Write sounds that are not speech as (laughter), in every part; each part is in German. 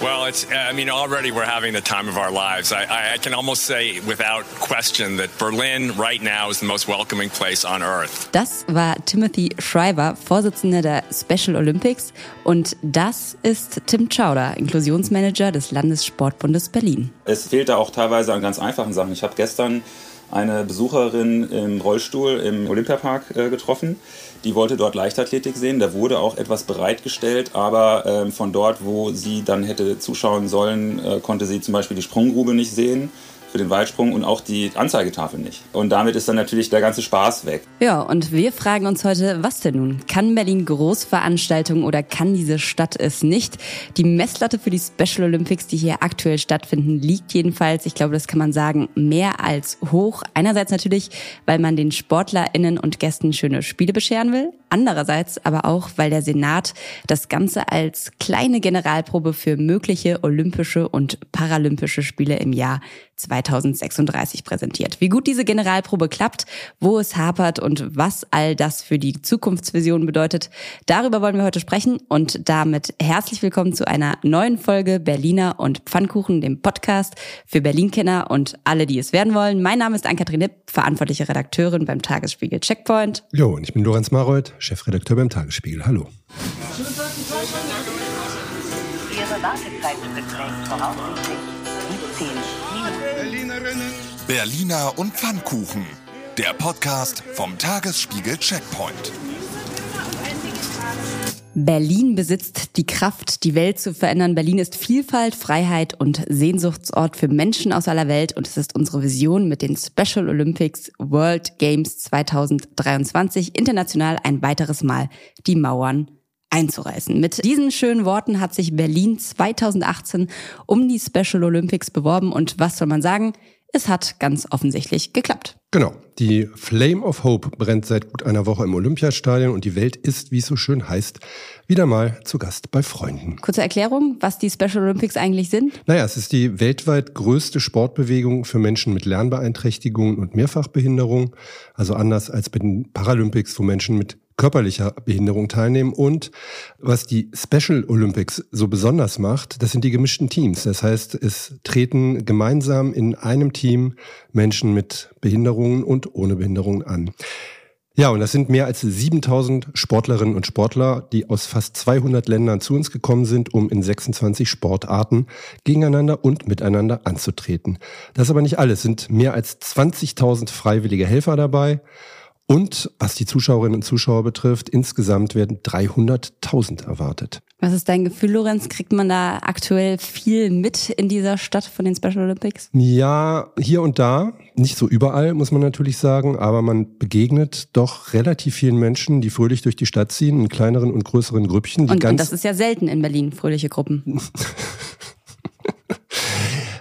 Well, it's, I mean, already we're having the time of our lives. I, I, can almost say without question that Berlin right now is the most welcoming place on earth. Das war Timothy Shriver, Vorsitzender der Special Olympics. Und das ist Tim Chowder, Inklusionsmanager des Landessportbundes Berlin. Es fehlt da auch teilweise an ganz einfachen Sachen. Ich habe gestern eine Besucherin im Rollstuhl im Olympiapark äh, getroffen die wollte dort Leichtathletik sehen. Da wurde auch etwas bereitgestellt, aber ähm, von dort, wo sie dann hätte zuschauen sollen, äh, konnte sie zum Beispiel die Sprunggrube nicht sehen für den Weitsprung und auch die Anzeigetafel nicht. Und damit ist dann natürlich der ganze Spaß weg. Ja, und wir fragen uns heute, was denn nun? Kann Berlin Großveranstaltungen oder kann diese Stadt es nicht? Die Messlatte für die Special Olympics, die hier aktuell stattfinden, liegt jedenfalls, ich glaube, das kann man sagen, mehr als hoch. Einerseits natürlich, weil man den SportlerInnen und Gästen schöne Spiele bescheren will. Andererseits aber auch, weil der Senat das Ganze als kleine Generalprobe für mögliche olympische und paralympische Spiele im Jahr 2036 präsentiert. Wie gut diese Generalprobe klappt, wo es hapert und was all das für die Zukunftsvision bedeutet, darüber wollen wir heute sprechen und damit herzlich willkommen zu einer neuen Folge Berliner und Pfannkuchen, dem Podcast für Berlin-Kenner und alle, die es werden wollen. Mein Name ist Ann-Kathrin Nipp, verantwortliche Redakteurin beim Tagesspiegel Checkpoint. Jo, und ich bin Lorenz Mareuth, Chefredakteur beim Tagesspiegel. Hallo. Ihre Wartezeit beträgt voraussichtlich 17 Berliner und Pfannkuchen. Der Podcast vom Tagesspiegel Checkpoint. Berlin besitzt die Kraft, die Welt zu verändern. Berlin ist Vielfalt, Freiheit und Sehnsuchtsort für Menschen aus aller Welt. Und es ist unsere Vision mit den Special Olympics World Games 2023 international ein weiteres Mal die Mauern einzureißen. Mit diesen schönen Worten hat sich Berlin 2018 um die Special Olympics beworben. Und was soll man sagen? Es hat ganz offensichtlich geklappt. Genau. Die Flame of Hope brennt seit gut einer Woche im Olympiastadion und die Welt ist, wie es so schön heißt, wieder mal zu Gast bei Freunden. Kurze Erklärung, was die Special Olympics eigentlich sind? Naja, es ist die weltweit größte Sportbewegung für Menschen mit Lernbeeinträchtigungen und Mehrfachbehinderung. Also anders als bei den Paralympics, wo Menschen mit körperlicher Behinderung teilnehmen. Und was die Special Olympics so besonders macht, das sind die gemischten Teams. Das heißt, es treten gemeinsam in einem Team Menschen mit Behinderungen und ohne Behinderungen an. Ja, und das sind mehr als 7000 Sportlerinnen und Sportler, die aus fast 200 Ländern zu uns gekommen sind, um in 26 Sportarten gegeneinander und miteinander anzutreten. Das ist aber nicht alles. Es sind mehr als 20.000 freiwillige Helfer dabei. Und was die Zuschauerinnen und Zuschauer betrifft, insgesamt werden 300.000 erwartet. Was ist dein Gefühl, Lorenz? Kriegt man da aktuell viel mit in dieser Stadt von den Special Olympics? Ja, hier und da. Nicht so überall, muss man natürlich sagen, aber man begegnet doch relativ vielen Menschen, die fröhlich durch die Stadt ziehen, in kleineren und größeren Grüppchen. Und, und das ist ja selten in Berlin, fröhliche Gruppen. (laughs)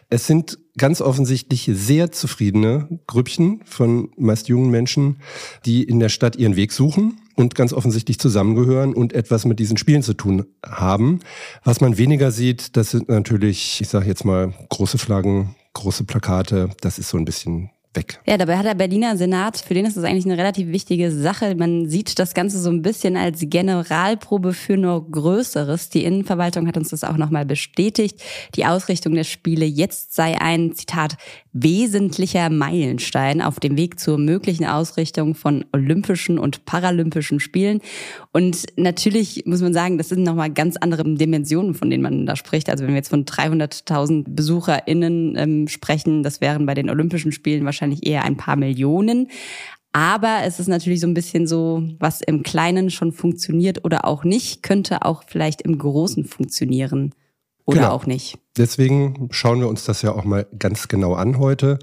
Es sind ganz offensichtlich sehr zufriedene Grüppchen von meist jungen Menschen, die in der Stadt ihren Weg suchen und ganz offensichtlich zusammengehören und etwas mit diesen Spielen zu tun haben. Was man weniger sieht, das sind natürlich, ich sage jetzt mal, große Flaggen, große Plakate. Das ist so ein bisschen weg. Ja, dabei hat der Berliner Senat, für den ist das eigentlich eine relativ wichtige Sache. Man sieht das Ganze so ein bisschen als Generalprobe für nur Größeres. Die Innenverwaltung hat uns das auch nochmal bestätigt. Die Ausrichtung der Spiele jetzt sei ein, Zitat, wesentlicher Meilenstein auf dem Weg zur möglichen Ausrichtung von Olympischen und Paralympischen Spielen. Und natürlich muss man sagen, das sind nochmal ganz andere Dimensionen, von denen man da spricht. Also wenn wir jetzt von 300.000 BesucherInnen ähm, sprechen, das wären bei den Olympischen Spielen wahrscheinlich eher ein paar Millionen. Aber es ist natürlich so ein bisschen so, was im Kleinen schon funktioniert oder auch nicht, könnte auch vielleicht im Großen funktionieren oder genau. auch nicht. Deswegen schauen wir uns das ja auch mal ganz genau an heute,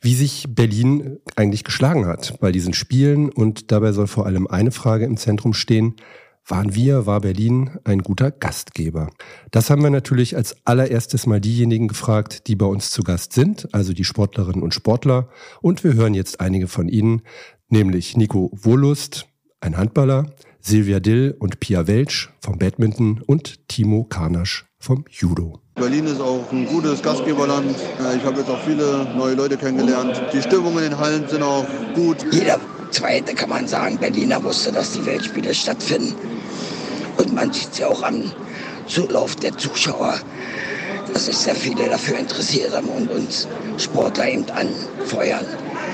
wie sich Berlin eigentlich geschlagen hat bei diesen Spielen. Und dabei soll vor allem eine Frage im Zentrum stehen. Waren wir, war Berlin ein guter Gastgeber? Das haben wir natürlich als allererstes mal diejenigen gefragt, die bei uns zu Gast sind, also die Sportlerinnen und Sportler. Und wir hören jetzt einige von ihnen, nämlich Nico Wohlust, ein Handballer, Silvia Dill und Pia Welsch vom Badminton und Timo Karnasch vom Judo. Berlin ist auch ein gutes Gastgeberland. Ich habe jetzt auch viele neue Leute kennengelernt. Die Stimmung in den Hallen sind auch gut. Jeder Zweite kann man sagen, Berliner wusste, dass die Weltspiele stattfinden. Und man sieht sie auch an Zulauf der Zuschauer, dass sich sehr viele dafür interessiert haben und uns Sportler eben anfeuern.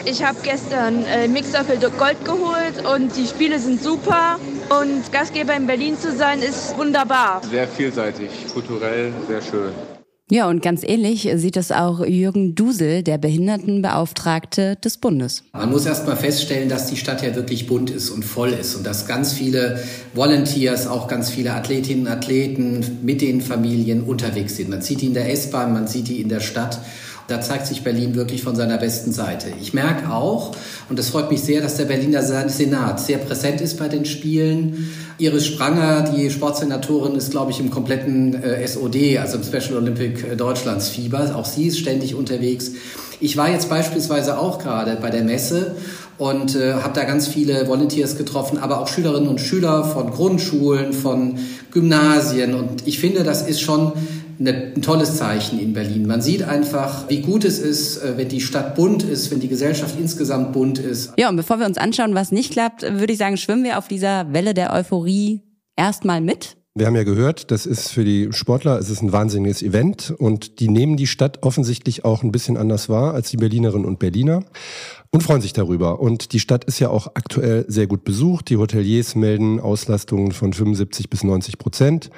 Ich habe gestern äh, Mixstaffel Gold geholt und die Spiele sind super. Und Gastgeber in Berlin zu sein, ist wunderbar. Sehr vielseitig, kulturell sehr schön. Ja, und ganz ähnlich sieht es auch Jürgen Dusel, der Behindertenbeauftragte des Bundes. Man muss erst mal feststellen, dass die Stadt ja wirklich bunt ist und voll ist und dass ganz viele Volunteers, auch ganz viele Athletinnen und Athleten mit den Familien unterwegs sind. Man sieht die in der S-Bahn, man sieht die in der Stadt. Da zeigt sich Berlin wirklich von seiner besten Seite. Ich merke auch, und es freut mich sehr, dass der Berliner Senat sehr präsent ist bei den Spielen. Iris Spranger, die Sportsenatorin, ist, glaube ich, im kompletten äh, SOD, also im Special Olympic äh, Deutschlands Fieber. Auch sie ist ständig unterwegs. Ich war jetzt beispielsweise auch gerade bei der Messe und äh, habe da ganz viele Volunteers getroffen, aber auch Schülerinnen und Schüler von Grundschulen, von Gymnasien. Und ich finde, das ist schon ein tolles Zeichen in Berlin. Man sieht einfach, wie gut es ist, äh, wenn die Stadt bunt ist, wenn die Gesellschaft insgesamt bunt ist. Ja, und bevor wir uns anschauen, was nicht klappt, würde ich sagen, schwimmen wir auf dieser Welle der Euphorie erstmal mit. Wir haben ja gehört, das ist für die Sportler, es ist ein wahnsinniges Event und die nehmen die Stadt offensichtlich auch ein bisschen anders wahr als die Berlinerinnen und Berliner und freuen sich darüber. Und die Stadt ist ja auch aktuell sehr gut besucht. Die Hoteliers melden Auslastungen von 75 bis 90 Prozent.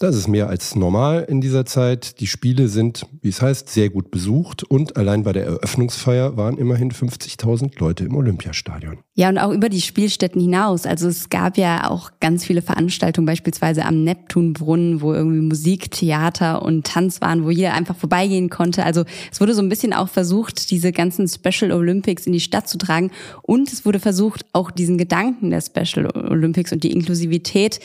Das ist mehr als normal in dieser Zeit. Die Spiele sind, wie es heißt, sehr gut besucht und allein bei der Eröffnungsfeier waren immerhin 50.000 Leute im Olympiastadion. Ja, und auch über die Spielstätten hinaus. Also es gab ja auch ganz viele Veranstaltungen, beispielsweise am Neptunbrunnen, wo irgendwie Musik, Theater und Tanz waren, wo jeder einfach vorbeigehen konnte. Also es wurde so ein bisschen auch versucht, diese ganzen Special Olympics in die Stadt zu tragen. Und es wurde versucht, auch diesen Gedanken der Special Olympics und die Inklusivität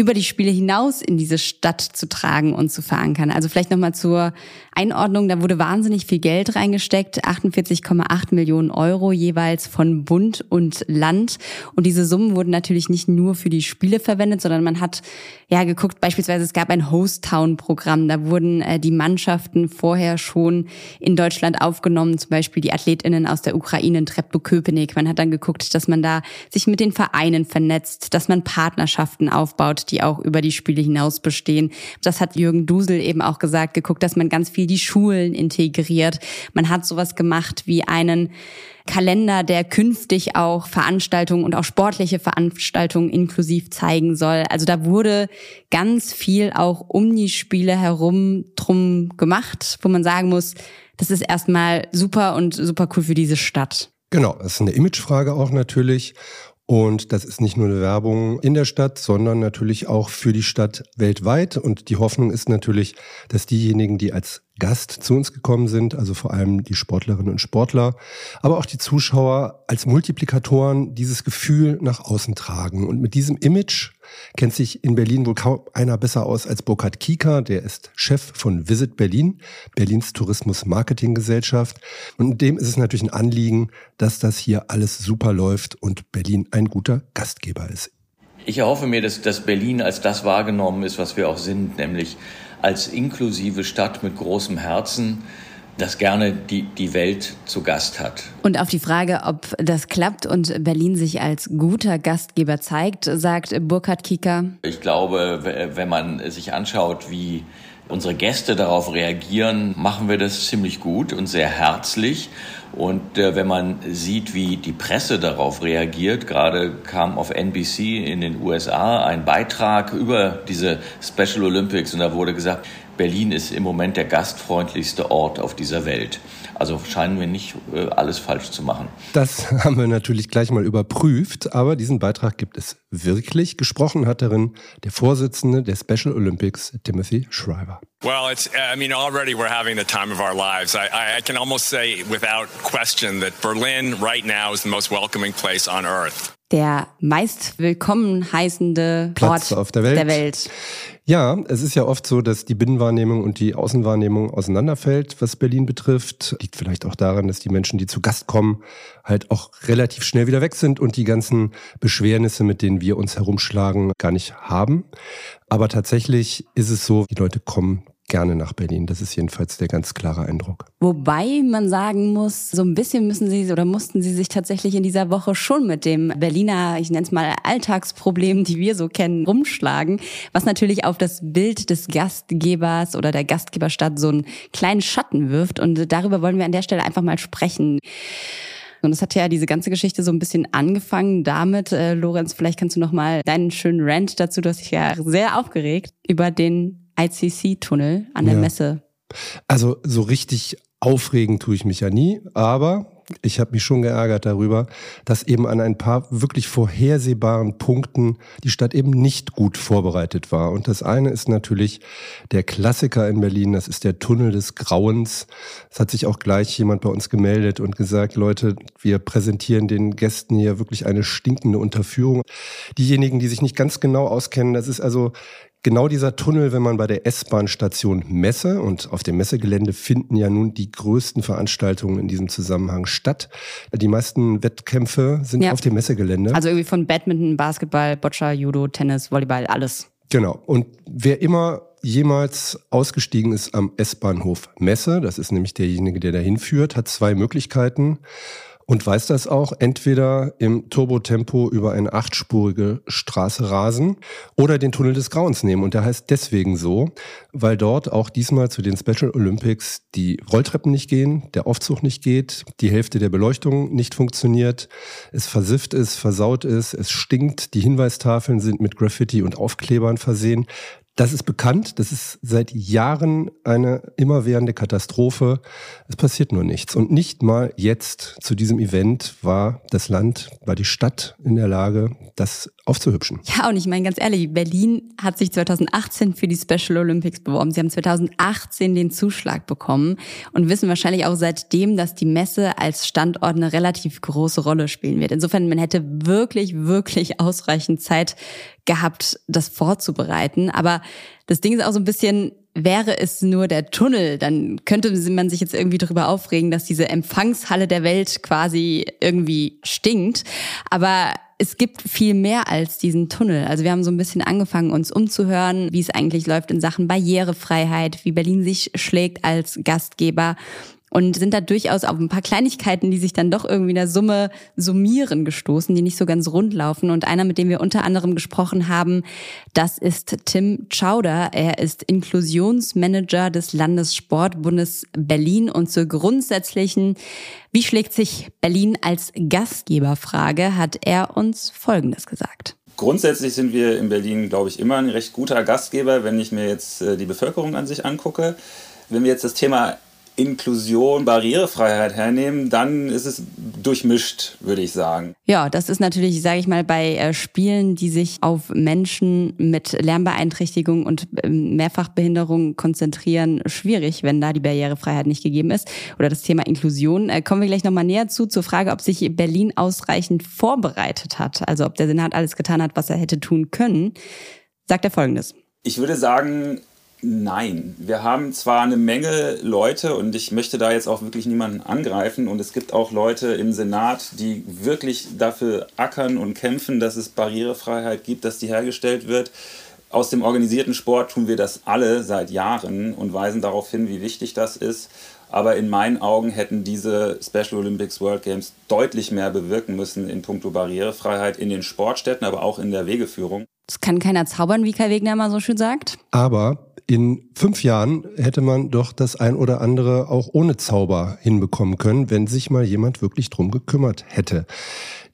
über die Spiele hinaus in diese Stadt zu tragen und zu verankern. Also vielleicht nochmal zur Einordnung, da wurde wahnsinnig viel Geld reingesteckt, 48,8 Millionen Euro jeweils von Bund und Land. Und diese Summen wurden natürlich nicht nur für die Spiele verwendet, sondern man hat ja geguckt, beispielsweise es gab ein Host-Town-Programm, da wurden äh, die Mannschaften vorher schon in Deutschland aufgenommen, zum Beispiel die AthletInnen aus der Ukraine in Treptow-Köpenick. Man hat dann geguckt, dass man da sich mit den Vereinen vernetzt, dass man Partnerschaften aufbaut, die auch über die Spiele hinaus bestehen. Das hat Jürgen Dusel eben auch gesagt, geguckt, dass man ganz viel die Schulen integriert. Man hat sowas gemacht wie einen Kalender, der künftig auch Veranstaltungen und auch sportliche Veranstaltungen inklusiv zeigen soll. Also da wurde ganz viel auch um die Spiele herum drum gemacht, wo man sagen muss, das ist erstmal super und super cool für diese Stadt. Genau, das ist eine Imagefrage auch natürlich. Und das ist nicht nur eine Werbung in der Stadt, sondern natürlich auch für die Stadt weltweit. Und die Hoffnung ist natürlich, dass diejenigen, die als Gast zu uns gekommen sind, also vor allem die Sportlerinnen und Sportler, aber auch die Zuschauer als Multiplikatoren dieses Gefühl nach außen tragen. Und mit diesem Image kennt sich in Berlin wohl kaum einer besser aus als Burkhard Kieker, der ist Chef von Visit Berlin, Berlins Tourismus Marketing Gesellschaft. Und dem ist es natürlich ein Anliegen, dass das hier alles super läuft und Berlin ein guter Gastgeber ist. Ich erhoffe mir, dass, dass Berlin als das wahrgenommen ist, was wir auch sind, nämlich als inklusive Stadt mit großem Herzen, das gerne die, die Welt zu Gast hat. Und auf die Frage, ob das klappt und Berlin sich als guter Gastgeber zeigt, sagt Burkhard Kieker. Ich glaube, wenn man sich anschaut, wie unsere Gäste darauf reagieren, machen wir das ziemlich gut und sehr herzlich. Und äh, wenn man sieht, wie die Presse darauf reagiert, gerade kam auf NBC in den USA ein Beitrag über diese Special Olympics und da wurde gesagt, Berlin ist im Moment der gastfreundlichste Ort auf dieser Welt. Also scheinen wir nicht äh, alles falsch zu machen. Das (laughs) haben wir natürlich gleich mal überprüft, aber diesen Beitrag gibt es wirklich. Gesprochen hat darin der Vorsitzende der Special Olympics, Timothy Shriver. Well, it's, I mean, already we're having the time of our lives. I, I can almost say without question that Berlin right now is the most welcoming place on earth. Der meist willkommen heißende Platz Ort auf der Welt. der Welt. Ja, es ist ja oft so, dass die Binnenwahrnehmung und die Außenwahrnehmung auseinanderfällt, was Berlin betrifft. Liegt vielleicht auch daran, dass die Menschen, die zu Gast kommen, halt auch relativ schnell wieder weg sind und die ganzen Beschwernisse, mit denen wir uns herumschlagen, gar nicht haben. Aber tatsächlich ist es so, die Leute kommen gerne nach Berlin. Das ist jedenfalls der ganz klare Eindruck. Wobei man sagen muss, so ein bisschen müssen Sie oder mussten Sie sich tatsächlich in dieser Woche schon mit dem Berliner, ich nenne es mal Alltagsproblem, die wir so kennen, rumschlagen, was natürlich auf das Bild des Gastgebers oder der Gastgeberstadt so einen kleinen Schatten wirft. Und darüber wollen wir an der Stelle einfach mal sprechen. Und es hat ja diese ganze Geschichte so ein bisschen angefangen damit, äh, Lorenz, vielleicht kannst du noch mal deinen schönen Rant dazu, du hast dich ja sehr aufgeregt über den ICC-Tunnel an der ja. Messe. Also so richtig aufregen tue ich mich ja nie, aber ich habe mich schon geärgert darüber, dass eben an ein paar wirklich vorhersehbaren Punkten die Stadt eben nicht gut vorbereitet war. Und das eine ist natürlich der Klassiker in Berlin, das ist der Tunnel des Grauens. Es hat sich auch gleich jemand bei uns gemeldet und gesagt, Leute, wir präsentieren den Gästen hier wirklich eine stinkende Unterführung. Diejenigen, die sich nicht ganz genau auskennen, das ist also Genau dieser Tunnel, wenn man bei der S-Bahn-Station Messe und auf dem Messegelände finden ja nun die größten Veranstaltungen in diesem Zusammenhang statt. Die meisten Wettkämpfe sind ja. auf dem Messegelände. Also irgendwie von Badminton, Basketball, Boccia, Judo, Tennis, Volleyball, alles. Genau. Und wer immer jemals ausgestiegen ist am S-Bahnhof Messe, das ist nämlich derjenige, der dahin führt, hat zwei Möglichkeiten und weiß das auch, entweder im Turbotempo über eine achtspurige Straße rasen oder den Tunnel des Grauens nehmen. Und der heißt deswegen so, weil dort auch diesmal zu den Special Olympics die Rolltreppen nicht gehen, der Aufzug nicht geht, die Hälfte der Beleuchtung nicht funktioniert, es versifft ist, versaut ist, es stinkt, die Hinweistafeln sind mit Graffiti und Aufklebern versehen. Das ist bekannt, das ist seit Jahren eine immerwährende Katastrophe. Es passiert nur nichts. Und nicht mal jetzt zu diesem Event war das Land, war die Stadt in der Lage, das aufzuhübschen. Ja, und ich meine ganz ehrlich, Berlin hat sich 2018 für die Special Olympics beworben. Sie haben 2018 den Zuschlag bekommen und wissen wahrscheinlich auch seitdem, dass die Messe als Standort eine relativ große Rolle spielen wird. Insofern, man hätte wirklich, wirklich ausreichend Zeit gehabt, das vorzubereiten. Aber das Ding ist auch so ein bisschen, wäre es nur der Tunnel, dann könnte man sich jetzt irgendwie darüber aufregen, dass diese Empfangshalle der Welt quasi irgendwie stinkt. Aber es gibt viel mehr als diesen Tunnel. Also wir haben so ein bisschen angefangen, uns umzuhören, wie es eigentlich läuft in Sachen Barrierefreiheit, wie Berlin sich schlägt als Gastgeber und sind da durchaus auf ein paar Kleinigkeiten, die sich dann doch irgendwie in der Summe summieren gestoßen, die nicht so ganz rund laufen. Und einer, mit dem wir unter anderem gesprochen haben, das ist Tim Chowder. Er ist Inklusionsmanager des Landessportbundes Berlin und zur grundsätzlichen, wie schlägt sich Berlin als Gastgeberfrage, hat er uns Folgendes gesagt. Grundsätzlich sind wir in Berlin, glaube ich, immer ein recht guter Gastgeber, wenn ich mir jetzt äh, die Bevölkerung an sich angucke. Wenn wir jetzt das Thema Inklusion, Barrierefreiheit hernehmen, dann ist es durchmischt, würde ich sagen. Ja, das ist natürlich, sage ich mal, bei äh, Spielen, die sich auf Menschen mit Lernbeeinträchtigung und ähm, Mehrfachbehinderung konzentrieren, schwierig, wenn da die Barrierefreiheit nicht gegeben ist. Oder das Thema Inklusion. Äh, kommen wir gleich nochmal näher zu, zur Frage, ob sich Berlin ausreichend vorbereitet hat. Also ob der Senat alles getan hat, was er hätte tun können. Sagt er Folgendes. Ich würde sagen, Nein, wir haben zwar eine Menge Leute und ich möchte da jetzt auch wirklich niemanden angreifen und es gibt auch Leute im Senat, die wirklich dafür ackern und kämpfen, dass es Barrierefreiheit gibt, dass die hergestellt wird. Aus dem organisierten Sport tun wir das alle seit Jahren und weisen darauf hin, wie wichtig das ist. Aber in meinen Augen hätten diese Special Olympics World Games deutlich mehr bewirken müssen in puncto Barrierefreiheit in den Sportstätten, aber auch in der Wegeführung. Das kann keiner zaubern, wie Kai Wegner mal so schön sagt. Aber in fünf Jahren hätte man doch das ein oder andere auch ohne Zauber hinbekommen können, wenn sich mal jemand wirklich drum gekümmert hätte.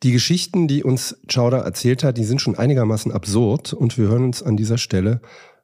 Die Geschichten, die uns Chowder erzählt hat, die sind schon einigermaßen absurd und wir hören uns an dieser Stelle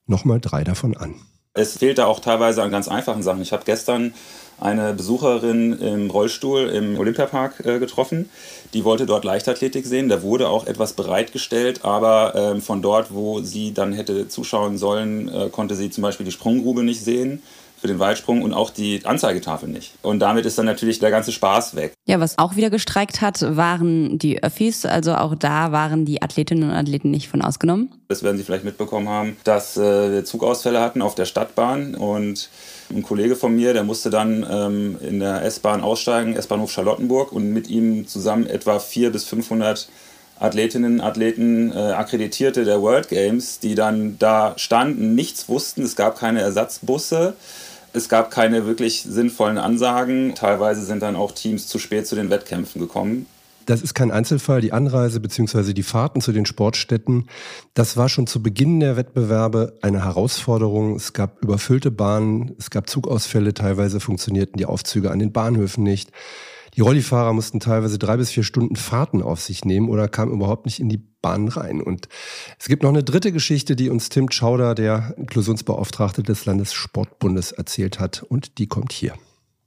nochmal drei davon an. Es fehlte auch teilweise an ganz einfachen Sachen. Ich habe gestern eine Besucherin im Rollstuhl im Olympiapark äh, getroffen. Die wollte dort Leichtathletik sehen. Da wurde auch etwas bereitgestellt, aber äh, von dort, wo sie dann hätte zuschauen sollen, äh, konnte sie zum Beispiel die Sprunggrube nicht sehen für den Weitsprung und auch die Anzeigetafel nicht. Und damit ist dann natürlich der ganze Spaß weg. Ja, was auch wieder gestreikt hat, waren die Öffis. Also auch da waren die Athletinnen und Athleten nicht von ausgenommen. Das werden Sie vielleicht mitbekommen haben, dass äh, wir Zugausfälle hatten auf der Stadtbahn und ein Kollege von mir, der musste dann ähm, in der S-Bahn aussteigen, S-Bahnhof Charlottenburg und mit ihm zusammen etwa 400 bis 500 Athletinnen, Athleten, äh, Akkreditierte der World Games, die dann da standen, nichts wussten. Es gab keine Ersatzbusse. Es gab keine wirklich sinnvollen Ansagen. Teilweise sind dann auch Teams zu spät zu den Wettkämpfen gekommen. Das ist kein Einzelfall. Die Anreise bzw. die Fahrten zu den Sportstätten, das war schon zu Beginn der Wettbewerbe eine Herausforderung. Es gab überfüllte Bahnen, es gab Zugausfälle, teilweise funktionierten die Aufzüge an den Bahnhöfen nicht. Die Rollifahrer mussten teilweise drei bis vier Stunden Fahrten auf sich nehmen oder kamen überhaupt nicht in die Bahn rein. Und es gibt noch eine dritte Geschichte, die uns Tim Schauder, der Inklusionsbeauftragte des Landessportbundes, erzählt hat. Und die kommt hier.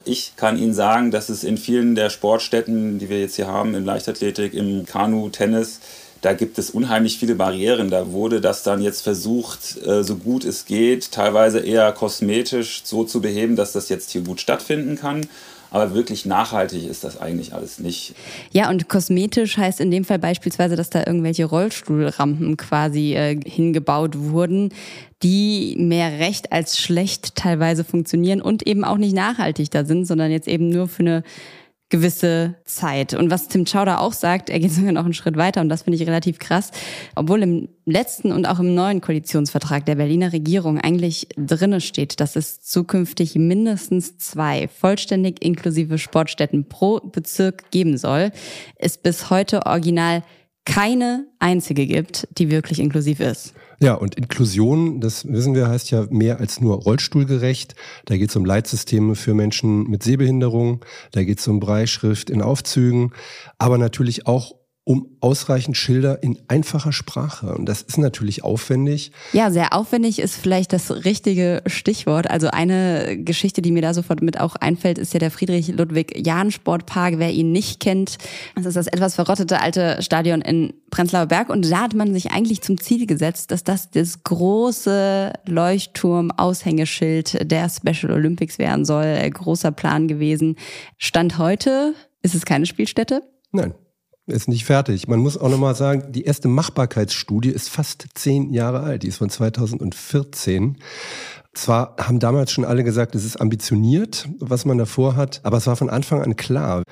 Ich kann Ihnen sagen, dass es in vielen der Sportstätten, die wir jetzt hier haben, in Leichtathletik, im Kanu, Tennis, da gibt es unheimlich viele Barrieren. Da wurde das dann jetzt versucht, äh, so gut es geht, teilweise eher kosmetisch so zu beheben, dass das jetzt hier gut stattfinden kann. Aber wirklich nachhaltig ist das eigentlich alles nicht. Ja, und kosmetisch heißt in dem Fall beispielsweise, dass da irgendwelche Rollstuhlrampen quasi äh, hingebaut wurden, die mehr recht als schlecht teilweise funktionieren und eben auch nicht nachhaltig da sind, sondern jetzt eben nur für eine gewisse Zeit. Und was Tim Chowder auch sagt, er geht sogar noch einen Schritt weiter und das finde ich relativ krass, obwohl im letzten und auch im neuen Koalitionsvertrag der Berliner Regierung eigentlich drinne steht, dass es zukünftig mindestens zwei vollständig inklusive Sportstätten pro Bezirk geben soll, ist bis heute original keine einzige gibt, die wirklich inklusiv ist. Ja, und Inklusion, das wissen wir, heißt ja mehr als nur rollstuhlgerecht. Da geht es um Leitsysteme für Menschen mit Sehbehinderung, da geht es um Breitschrift in Aufzügen, aber natürlich auch um ausreichend Schilder in einfacher Sprache. Und das ist natürlich aufwendig. Ja, sehr aufwendig ist vielleicht das richtige Stichwort. Also eine Geschichte, die mir da sofort mit auch einfällt, ist ja der Friedrich-Ludwig-Jahn-Sportpark. Wer ihn nicht kennt, das ist das etwas verrottete alte Stadion in Prenzlauer Berg. Und da hat man sich eigentlich zum Ziel gesetzt, dass das das große Leuchtturm-Aushängeschild der Special Olympics werden soll. Großer Plan gewesen. Stand heute ist es keine Spielstätte. Nein ist nicht fertig. Man muss auch nochmal sagen, die erste Machbarkeitsstudie ist fast zehn Jahre alt. Die ist von 2014. Zwar haben damals schon alle gesagt, es ist ambitioniert, was man davor hat, aber es war von Anfang an klar.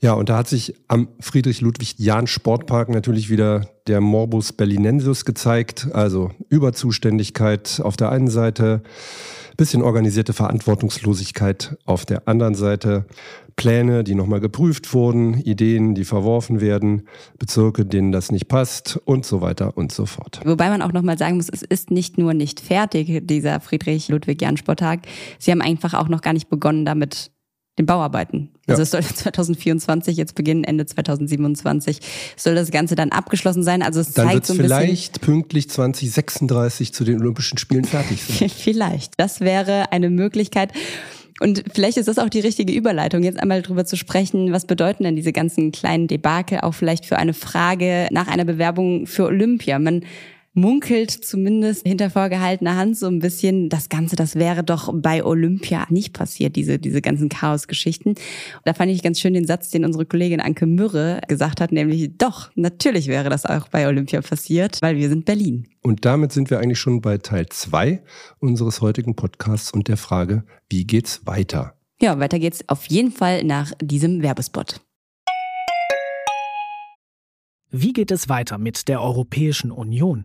Ja, und da hat sich am Friedrich-Ludwig-Jahn-Sportpark natürlich wieder der Morbus Berlinensis gezeigt, also Überzuständigkeit auf der einen Seite, bisschen organisierte Verantwortungslosigkeit auf der anderen Seite, Pläne, die nochmal geprüft wurden, Ideen, die verworfen werden, Bezirke, denen das nicht passt und so weiter und so fort. Wobei man auch nochmal sagen muss, es ist nicht nur nicht fertig, dieser Friedrich-Ludwig-Jahn-Sporttag. Sie haben einfach auch noch gar nicht begonnen damit, den Bauarbeiten. Also ja. es soll (laughs) 2024 jetzt beginnen, Ende 2027 soll das Ganze dann abgeschlossen sein. Also es dann zeigt so ein vielleicht pünktlich 2036 zu den Olympischen Spielen fertig sein. (laughs) vielleicht. Das wäre eine Möglichkeit. Und vielleicht ist das auch die richtige Überleitung, jetzt einmal drüber zu sprechen, was bedeuten denn diese ganzen kleinen Debakel auch vielleicht für eine Frage nach einer Bewerbung für Olympia. Man munkelt zumindest hinter vorgehaltener Hand so ein bisschen, das Ganze, das wäre doch bei Olympia nicht passiert, diese, diese ganzen Chaos-Geschichten. Da fand ich ganz schön den Satz, den unsere Kollegin Anke Mürre gesagt hat, nämlich doch, natürlich wäre das auch bei Olympia passiert, weil wir sind Berlin. Und damit sind wir eigentlich schon bei Teil zwei unseres heutigen Podcasts und der Frage, wie geht's weiter? Ja, weiter geht's auf jeden Fall nach diesem Werbespot. Wie geht es weiter mit der Europäischen Union?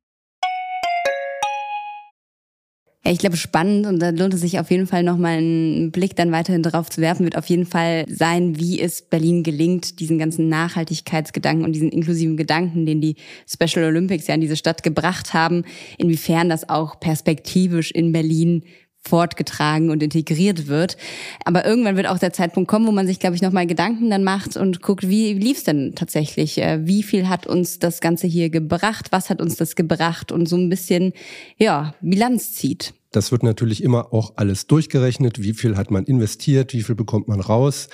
ich glaube, spannend und da lohnt es sich auf jeden Fall nochmal einen Blick dann weiterhin drauf zu werfen, wird auf jeden Fall sein, wie es Berlin gelingt, diesen ganzen Nachhaltigkeitsgedanken und diesen inklusiven Gedanken, den die Special Olympics ja in diese Stadt gebracht haben, inwiefern das auch perspektivisch in Berlin fortgetragen und integriert wird. Aber irgendwann wird auch der Zeitpunkt kommen, wo man sich, glaube ich, nochmal Gedanken dann macht und guckt, wie lief es denn tatsächlich? Äh, wie viel hat uns das Ganze hier gebracht? Was hat uns das gebracht? Und so ein bisschen, ja, Bilanz zieht. Das wird natürlich immer auch alles durchgerechnet. Wie viel hat man investiert? Wie viel bekommt man raus?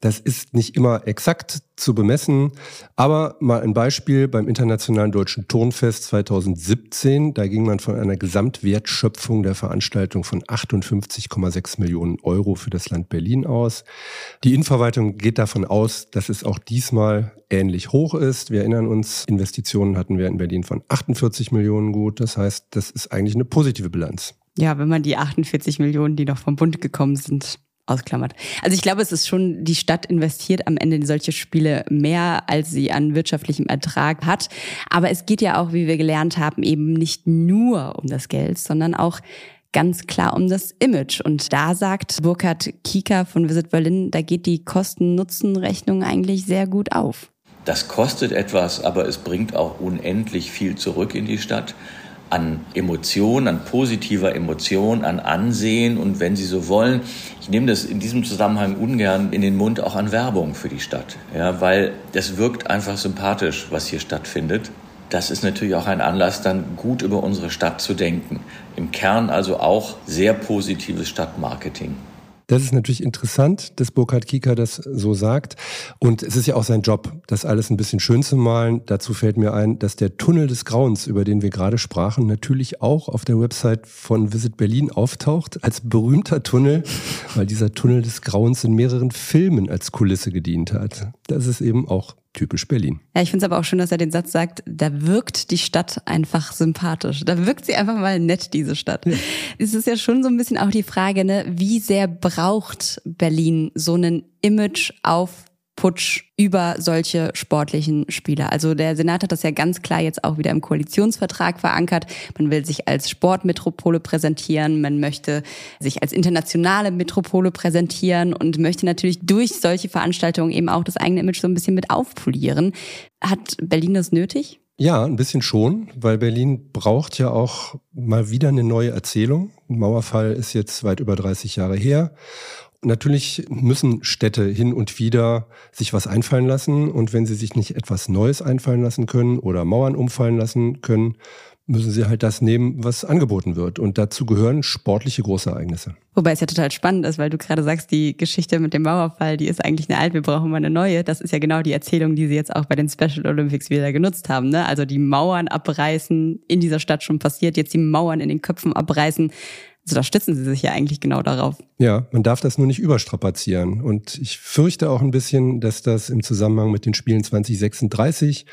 Das ist nicht immer exakt zu bemessen, aber mal ein Beispiel beim Internationalen Deutschen Turnfest 2017, da ging man von einer Gesamtwertschöpfung der Veranstaltung von 58,6 Millionen Euro für das Land Berlin aus. Die Innenverwaltung geht davon aus, dass es auch diesmal ähnlich hoch ist. Wir erinnern uns, Investitionen hatten wir in Berlin von 48 Millionen gut. Das heißt, das ist eigentlich eine positive Bilanz. Ja, wenn man die 48 Millionen, die noch vom Bund gekommen sind, ausklammert. Also ich glaube, es ist schon, die Stadt investiert am Ende in solche Spiele mehr, als sie an wirtschaftlichem Ertrag hat. Aber es geht ja auch, wie wir gelernt haben, eben nicht nur um das Geld, sondern auch ganz klar um das Image. Und da sagt Burkhard Kieker von Visit Berlin, da geht die Kosten-Nutzen-Rechnung eigentlich sehr gut auf. Das kostet etwas, aber es bringt auch unendlich viel zurück in die Stadt an Emotion, an positiver Emotion, an Ansehen und wenn Sie so wollen, ich nehme das in diesem Zusammenhang ungern in den Mund auch an Werbung für die Stadt, ja, weil das wirkt einfach sympathisch, was hier stattfindet. Das ist natürlich auch ein Anlass, dann gut über unsere Stadt zu denken. Im Kern also auch sehr positives Stadtmarketing. Das ist natürlich interessant, dass Burkhard Kieker das so sagt. Und es ist ja auch sein Job, das alles ein bisschen schön zu malen. Dazu fällt mir ein, dass der Tunnel des Grauens, über den wir gerade sprachen, natürlich auch auf der Website von Visit Berlin auftaucht, als berühmter Tunnel, weil dieser Tunnel des Grauens in mehreren Filmen als Kulisse gedient hat. Das ist eben auch typisch Berlin. Ja, ich finde es aber auch schön, dass er den Satz sagt, da wirkt die Stadt einfach sympathisch. Da wirkt sie einfach mal nett, diese Stadt. Ja. Es ist ja schon so ein bisschen auch die Frage, ne, wie sehr braucht Berlin so einen Image auf Putsch über solche sportlichen Spiele. Also der Senat hat das ja ganz klar jetzt auch wieder im Koalitionsvertrag verankert. Man will sich als Sportmetropole präsentieren, man möchte sich als internationale Metropole präsentieren und möchte natürlich durch solche Veranstaltungen eben auch das eigene Image so ein bisschen mit aufpolieren. Hat Berlin das nötig? Ja, ein bisschen schon, weil Berlin braucht ja auch mal wieder eine neue Erzählung. Mauerfall ist jetzt weit über 30 Jahre her. Natürlich müssen Städte hin und wieder sich was einfallen lassen. Und wenn sie sich nicht etwas Neues einfallen lassen können oder Mauern umfallen lassen können, müssen sie halt das nehmen, was angeboten wird. Und dazu gehören sportliche Großereignisse. Wobei es ja total spannend ist, weil du gerade sagst, die Geschichte mit dem Mauerfall, die ist eigentlich eine alte, wir brauchen mal eine neue. Das ist ja genau die Erzählung, die sie jetzt auch bei den Special Olympics wieder genutzt haben. Ne? Also die Mauern abreißen, in dieser Stadt schon passiert, jetzt die Mauern in den Köpfen abreißen. Also da stützen sie sich ja eigentlich genau darauf. Ja, man darf das nur nicht überstrapazieren. Und ich fürchte auch ein bisschen, dass das im Zusammenhang mit den Spielen 2036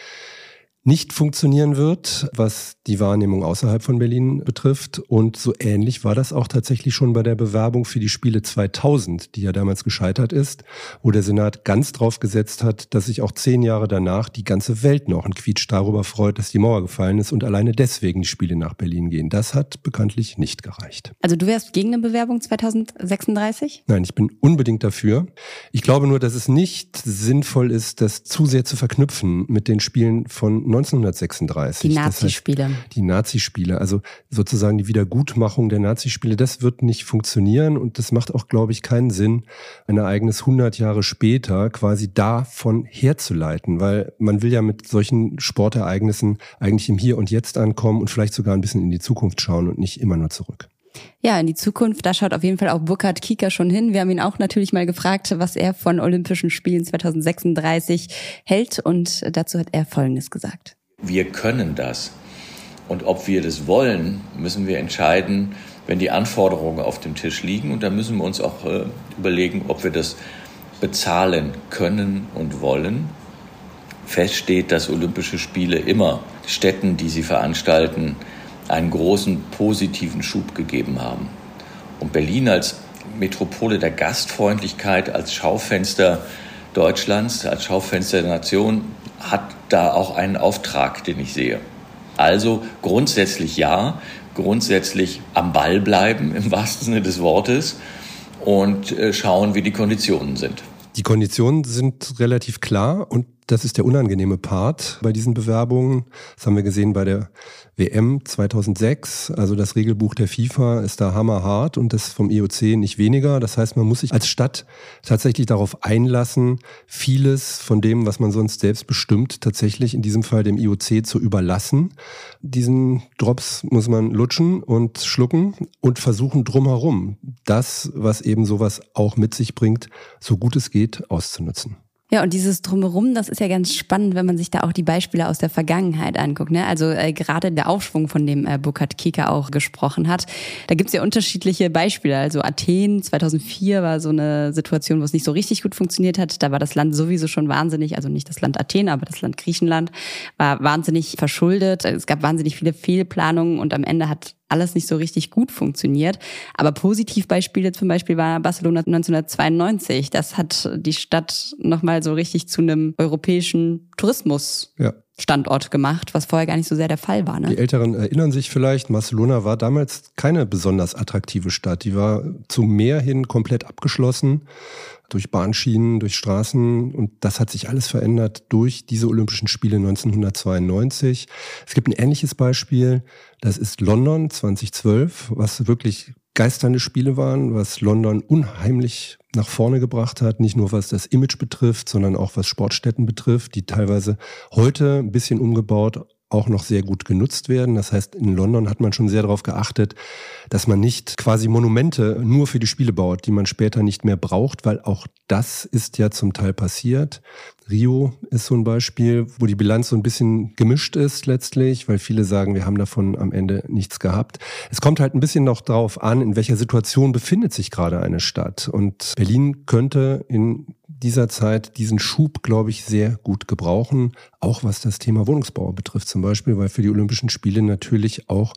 nicht funktionieren wird, was die Wahrnehmung außerhalb von Berlin betrifft. Und so ähnlich war das auch tatsächlich schon bei der Bewerbung für die Spiele 2000, die ja damals gescheitert ist, wo der Senat ganz drauf gesetzt hat, dass sich auch zehn Jahre danach die ganze Welt noch ein Quietsch darüber freut, dass die Mauer gefallen ist und alleine deswegen die Spiele nach Berlin gehen. Das hat bekanntlich nicht gereicht. Also du wärst gegen eine Bewerbung 2036? Nein, ich bin unbedingt dafür. Ich glaube nur, dass es nicht sinnvoll ist, das zu sehr zu verknüpfen mit den Spielen von 1936. Die Nazispiele. Das heißt, die Nazispiele, also sozusagen die Wiedergutmachung der Nazispiele, das wird nicht funktionieren und das macht auch, glaube ich, keinen Sinn, ein Ereignis 100 Jahre später quasi davon herzuleiten, weil man will ja mit solchen Sportereignissen eigentlich im Hier und Jetzt ankommen und vielleicht sogar ein bisschen in die Zukunft schauen und nicht immer nur zurück. Ja, in die Zukunft, da schaut auf jeden Fall auch Burkhard Kieker schon hin. Wir haben ihn auch natürlich mal gefragt, was er von Olympischen Spielen 2036 hält und dazu hat er Folgendes gesagt. Wir können das. Und ob wir das wollen, müssen wir entscheiden, wenn die Anforderungen auf dem Tisch liegen. Und da müssen wir uns auch äh, überlegen, ob wir das bezahlen können und wollen. Fest steht, dass Olympische Spiele immer Städten, die sie veranstalten, einen großen positiven Schub gegeben haben. Und Berlin als Metropole der Gastfreundlichkeit, als Schaufenster Deutschlands, als Schaufenster der Nation, hat da auch einen Auftrag, den ich sehe. Also grundsätzlich ja, grundsätzlich am Ball bleiben im wahrsten Sinne des Wortes und äh, schauen, wie die Konditionen sind. Die Konditionen sind relativ klar und das ist der unangenehme Part bei diesen Bewerbungen. Das haben wir gesehen bei der WM 2006. Also das Regelbuch der FIFA ist da hammerhart und das vom IOC nicht weniger. Das heißt, man muss sich als Stadt tatsächlich darauf einlassen, vieles von dem, was man sonst selbst bestimmt, tatsächlich in diesem Fall dem IOC zu überlassen. Diesen Drops muss man lutschen und schlucken und versuchen drumherum das, was eben sowas auch mit sich bringt, so gut es geht, auszunutzen. Ja, und dieses Drumherum, das ist ja ganz spannend, wenn man sich da auch die Beispiele aus der Vergangenheit anguckt. Ne? Also äh, gerade der Aufschwung, von dem äh, Burkhard Kika auch gesprochen hat, da gibt's ja unterschiedliche Beispiele. Also Athen 2004 war so eine Situation, wo es nicht so richtig gut funktioniert hat. Da war das Land sowieso schon wahnsinnig, also nicht das Land Athen, aber das Land Griechenland, war wahnsinnig verschuldet. Es gab wahnsinnig viele Fehlplanungen und am Ende hat alles nicht so richtig gut funktioniert. Aber Positivbeispiele zum Beispiel war Barcelona 1992. Das hat die Stadt nochmal so richtig zu einem europäischen Tourismus. Ja. Standort gemacht, was vorher gar nicht so sehr der Fall war. Ne? Die Älteren erinnern sich vielleicht, Barcelona war damals keine besonders attraktive Stadt. Die war zum Meer hin komplett abgeschlossen durch Bahnschienen, durch Straßen. Und das hat sich alles verändert durch diese Olympischen Spiele 1992. Es gibt ein ähnliches Beispiel, das ist London 2012, was wirklich geisternde Spiele waren, was London unheimlich nach vorne gebracht hat, nicht nur was das Image betrifft, sondern auch was Sportstätten betrifft, die teilweise heute ein bisschen umgebaut auch noch sehr gut genutzt werden. Das heißt, in London hat man schon sehr darauf geachtet, dass man nicht quasi Monumente nur für die Spiele baut, die man später nicht mehr braucht, weil auch das ist ja zum Teil passiert. Rio ist so ein Beispiel, wo die Bilanz so ein bisschen gemischt ist letztlich, weil viele sagen, wir haben davon am Ende nichts gehabt. Es kommt halt ein bisschen noch darauf an, in welcher Situation befindet sich gerade eine Stadt. Und Berlin könnte in dieser Zeit diesen Schub, glaube ich, sehr gut gebrauchen, auch was das Thema Wohnungsbau betrifft zum Beispiel, weil für die Olympischen Spiele natürlich auch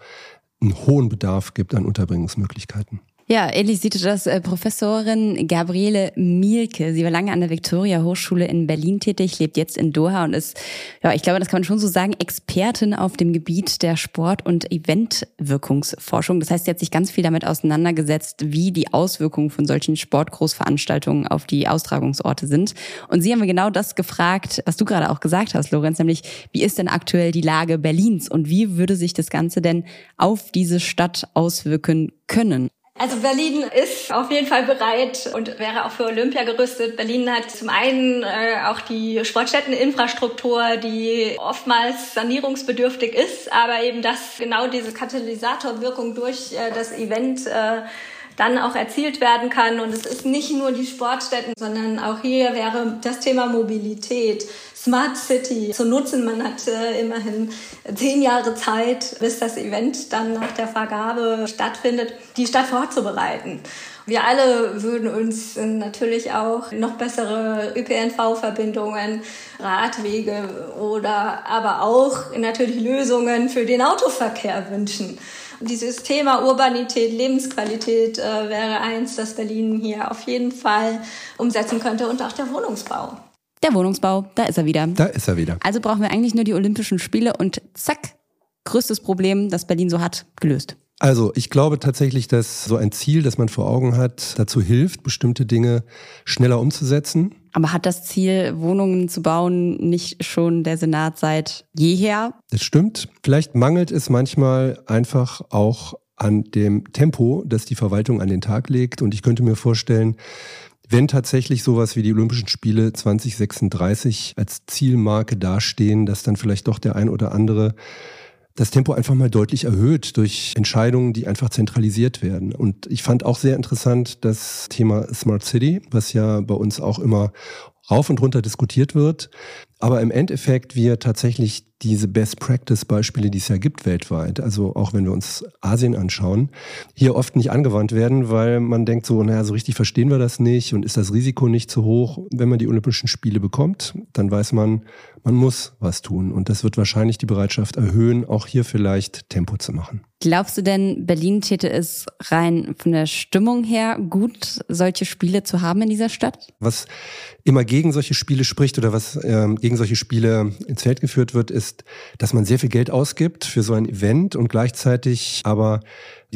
einen hohen Bedarf gibt an Unterbringungsmöglichkeiten. Ja, sieht das äh, Professorin Gabriele Mielke. Sie war lange an der Victoria Hochschule in Berlin tätig, lebt jetzt in Doha und ist, ja, ich glaube, das kann man schon so sagen, Expertin auf dem Gebiet der Sport- und Eventwirkungsforschung. Das heißt, sie hat sich ganz viel damit auseinandergesetzt, wie die Auswirkungen von solchen Sportgroßveranstaltungen auf die Austragungsorte sind. Und sie haben mir genau das gefragt, was du gerade auch gesagt hast, Lorenz, nämlich, wie ist denn aktuell die Lage Berlins und wie würde sich das Ganze denn auf diese Stadt auswirken können? Also Berlin ist auf jeden Fall bereit und wäre auch für Olympia gerüstet. Berlin hat zum einen äh, auch die Sportstätteninfrastruktur, die oftmals sanierungsbedürftig ist, aber eben das genau diese Katalysatorwirkung durch äh, das Event äh, dann auch erzielt werden kann. Und es ist nicht nur die Sportstätten, sondern auch hier wäre das Thema Mobilität, Smart City zu nutzen. Man hat äh, immerhin zehn Jahre Zeit, bis das Event dann nach der Vergabe stattfindet, die Stadt vorzubereiten. Wir alle würden uns natürlich auch noch bessere ÖPNV-Verbindungen, Radwege oder aber auch natürlich Lösungen für den Autoverkehr wünschen. Dieses Thema Urbanität, Lebensqualität äh, wäre eins, das Berlin hier auf jeden Fall umsetzen könnte und auch der Wohnungsbau. Der Wohnungsbau, da ist er wieder. Da ist er wieder. Also brauchen wir eigentlich nur die Olympischen Spiele und zack, größtes Problem, das Berlin so hat, gelöst. Also ich glaube tatsächlich, dass so ein Ziel, das man vor Augen hat, dazu hilft, bestimmte Dinge schneller umzusetzen. Aber hat das Ziel, Wohnungen zu bauen, nicht schon der Senat seit jeher? Das stimmt. Vielleicht mangelt es manchmal einfach auch an dem Tempo, das die Verwaltung an den Tag legt. Und ich könnte mir vorstellen, wenn tatsächlich sowas wie die Olympischen Spiele 2036 als Zielmarke dastehen, dass dann vielleicht doch der ein oder andere das Tempo einfach mal deutlich erhöht durch Entscheidungen, die einfach zentralisiert werden. Und ich fand auch sehr interessant das Thema Smart City, was ja bei uns auch immer rauf und runter diskutiert wird. Aber im Endeffekt wir tatsächlich diese Best-Practice-Beispiele, die es ja gibt weltweit, also auch wenn wir uns Asien anschauen, hier oft nicht angewandt werden, weil man denkt so, naja, so richtig verstehen wir das nicht und ist das Risiko nicht zu hoch. Wenn man die Olympischen Spiele bekommt, dann weiß man, man muss was tun. Und das wird wahrscheinlich die Bereitschaft erhöhen, auch hier vielleicht Tempo zu machen. Glaubst du denn, Berlin täte es rein von der Stimmung her gut, solche Spiele zu haben in dieser Stadt? Was immer gegen solche Spiele spricht oder was ähm, gegen solche Spiele ins Feld geführt wird, ist, dass man sehr viel Geld ausgibt für so ein Event und gleichzeitig aber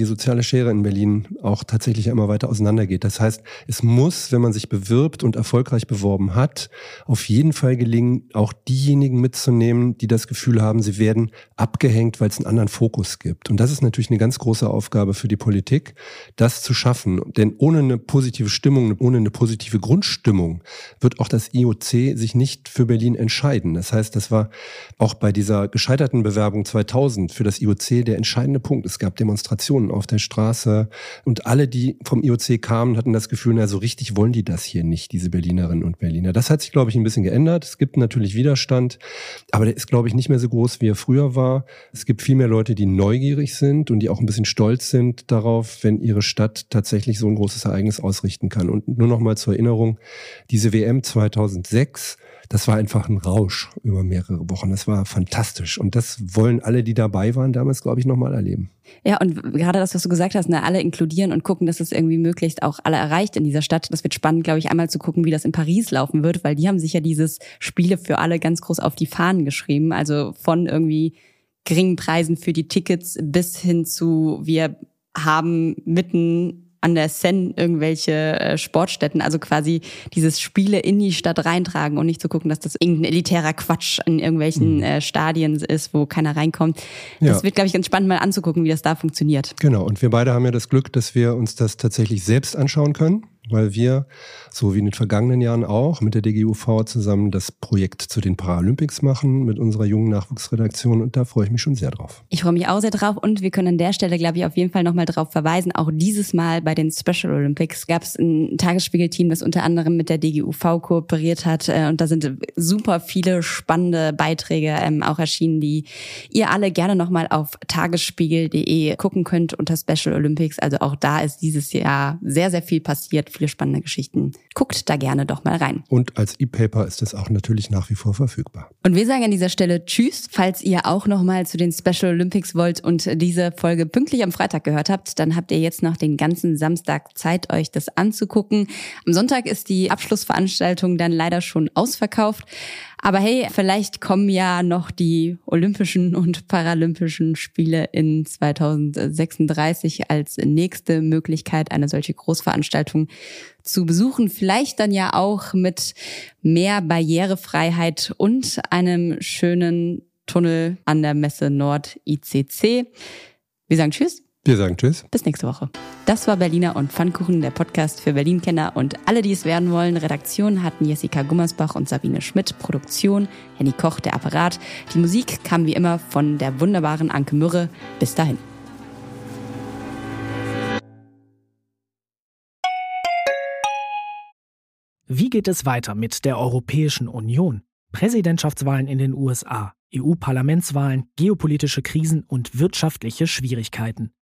die soziale Schere in Berlin auch tatsächlich immer weiter auseinandergeht. Das heißt, es muss, wenn man sich bewirbt und erfolgreich beworben hat, auf jeden Fall gelingen, auch diejenigen mitzunehmen, die das Gefühl haben, sie werden abgehängt, weil es einen anderen Fokus gibt. Und das ist natürlich eine ganz große Aufgabe für die Politik, das zu schaffen. Denn ohne eine positive Stimmung, ohne eine positive Grundstimmung wird auch das IOC sich nicht für Berlin entscheiden. Das heißt, das war auch bei dieser gescheiterten Bewerbung 2000 für das IOC der entscheidende Punkt. Es gab Demonstrationen auf der Straße und alle, die vom IOC kamen, hatten das Gefühl, na, so richtig wollen die das hier nicht, diese Berlinerinnen und Berliner. Das hat sich, glaube ich, ein bisschen geändert. Es gibt natürlich Widerstand, aber der ist, glaube ich, nicht mehr so groß, wie er früher war. Es gibt viel mehr Leute, die neugierig sind und die auch ein bisschen stolz sind darauf, wenn ihre Stadt tatsächlich so ein großes Ereignis ausrichten kann. Und nur noch mal zur Erinnerung, diese WM 2006, das war einfach ein Rausch über mehrere Wochen. Das war fantastisch. Und das wollen alle, die dabei waren, damals, glaube ich, nochmal erleben. Ja, und gerade das, was du gesagt hast, ne, alle inkludieren und gucken, dass es irgendwie möglichst auch alle erreicht in dieser Stadt. Das wird spannend, glaube ich, einmal zu gucken, wie das in Paris laufen wird, weil die haben sich ja dieses Spiele für alle ganz groß auf die Fahnen geschrieben. Also von irgendwie geringen Preisen für die Tickets bis hin zu, wir haben mitten an der Seine irgendwelche äh, Sportstätten, also quasi dieses Spiele in die Stadt reintragen und nicht zu gucken, dass das irgendein elitärer Quatsch in irgendwelchen mhm. äh, Stadien ist, wo keiner reinkommt. Das ja. wird, glaube ich, ganz spannend mal anzugucken, wie das da funktioniert. Genau, und wir beide haben ja das Glück, dass wir uns das tatsächlich selbst anschauen können weil wir, so wie in den vergangenen Jahren auch, mit der DGUV zusammen das Projekt zu den Paralympics machen mit unserer jungen Nachwuchsredaktion und da freue ich mich schon sehr drauf. Ich freue mich auch sehr drauf und wir können an der Stelle, glaube ich, auf jeden Fall nochmal drauf verweisen. Auch dieses Mal bei den Special Olympics gab es ein Tagesspiegelteam, das unter anderem mit der DGUV kooperiert hat äh, und da sind super viele spannende Beiträge ähm, auch erschienen, die ihr alle gerne nochmal auf tagesspiegel.de gucken könnt unter Special Olympics. Also auch da ist dieses Jahr sehr, sehr viel passiert viele spannende Geschichten. Guckt da gerne doch mal rein. Und als E-Paper ist es auch natürlich nach wie vor verfügbar. Und wir sagen an dieser Stelle Tschüss, falls ihr auch noch mal zu den Special Olympics wollt und diese Folge pünktlich am Freitag gehört habt, dann habt ihr jetzt noch den ganzen Samstag Zeit, euch das anzugucken. Am Sonntag ist die Abschlussveranstaltung dann leider schon ausverkauft. Aber hey, vielleicht kommen ja noch die Olympischen und Paralympischen Spiele in 2036 als nächste Möglichkeit, eine solche Großveranstaltung zu besuchen. Vielleicht dann ja auch mit mehr Barrierefreiheit und einem schönen Tunnel an der Messe Nord ICC. Wir sagen Tschüss. Wir sagen Tschüss. Bis nächste Woche. Das war Berliner und Pfannkuchen, der Podcast für Berlin-Kenner und alle, die es werden wollen. Redaktion hatten Jessica Gummersbach und Sabine Schmidt. Produktion Henny Koch, der Apparat. Die Musik kam wie immer von der wunderbaren Anke Mürre. Bis dahin. Wie geht es weiter mit der Europäischen Union? Präsidentschaftswahlen in den USA, EU-Parlamentswahlen, geopolitische Krisen und wirtschaftliche Schwierigkeiten.